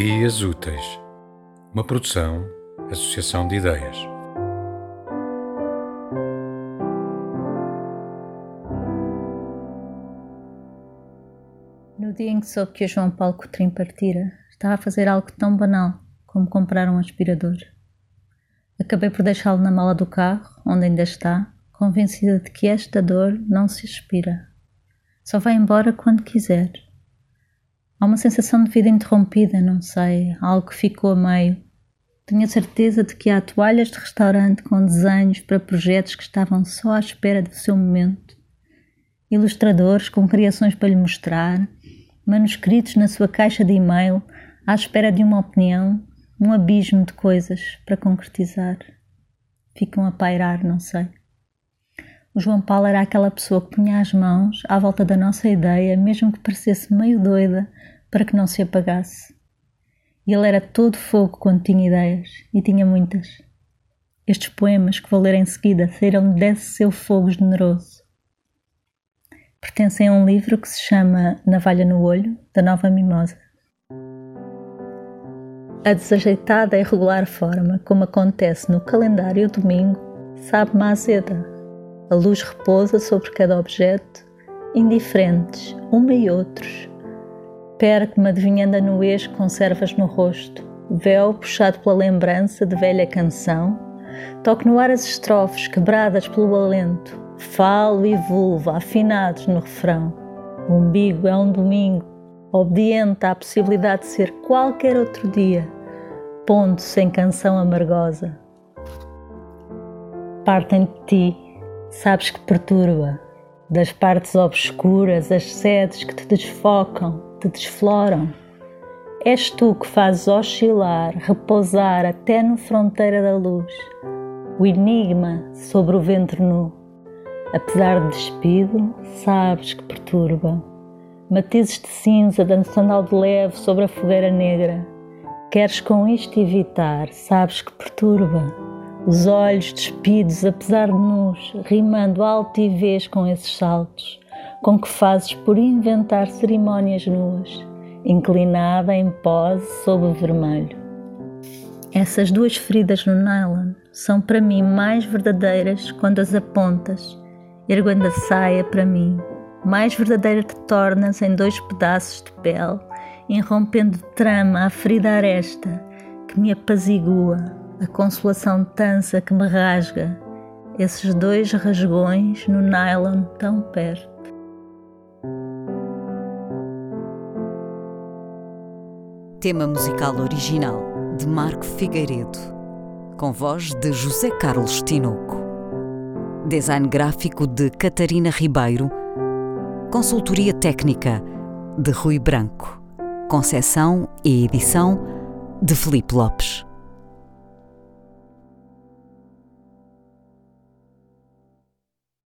Ideias Úteis, uma produção, associação de ideias. No dia em que soube que o João Paulo Coutrinho partira, estava a fazer algo tão banal como comprar um aspirador. Acabei por deixá-lo na mala do carro, onde ainda está, convencida de que esta dor não se expira. Só vai embora quando quiser. Há uma sensação de vida interrompida, não sei, algo que ficou a meio. Tenho a certeza de que há toalhas de restaurante com desenhos para projetos que estavam só à espera do seu momento. Ilustradores com criações para lhe mostrar, manuscritos na sua caixa de e-mail à espera de uma opinião, um abismo de coisas para concretizar. Ficam a pairar, não sei. O João Paulo era aquela pessoa que punha as mãos à volta da nossa ideia, mesmo que parecesse meio doida, para que não se apagasse. Ele era todo fogo quando tinha ideias, e tinha muitas. Estes poemas que vou ler em seguida saíram desse seu fogo generoso. Pertencem a um livro que se chama Navalha no Olho, da Nova Mimosa. A desajeitada e irregular forma como acontece no calendário domingo sabe-me azeda a luz repousa sobre cada objeto, indiferentes, uma e outros. Perto-me adivinhando a nuez conservas no rosto, véu puxado pela lembrança de velha canção. Toco no ar as estrofes quebradas pelo alento, falo e vulva afinados no refrão. O umbigo é um domingo, obediente à possibilidade de ser qualquer outro dia, ponto sem canção amargosa. Partem de ti sabes que perturba, das partes obscuras, as sedes que te desfocam, te desfloram. És tu que fazes oscilar, repousar até no fronteira da luz, o enigma sobre o ventre nu. Apesar de despido, sabes que perturba. Matizes de cinza dançando ao de leve sobre a fogueira negra. Queres com isto evitar, sabes que perturba os olhos despidos, apesar de nus, rimando altivez com esses saltos, com que fazes por inventar cerimónias nuas, inclinada em pose sob o vermelho. Essas duas feridas no nylon são para mim mais verdadeiras quando as apontas, erguendo a saia para mim. Mais verdadeira te tornas em dois pedaços de pele, irrompendo trama a ferida aresta que me apazigua a consolação tansa que me rasga, esses dois rasgões no nylon tão perto. Tema musical original de Marco Figueiredo, com voz de José Carlos Tinoco. Design gráfico de Catarina Ribeiro. Consultoria técnica de Rui Branco. Concessão e edição de Felipe Lopes.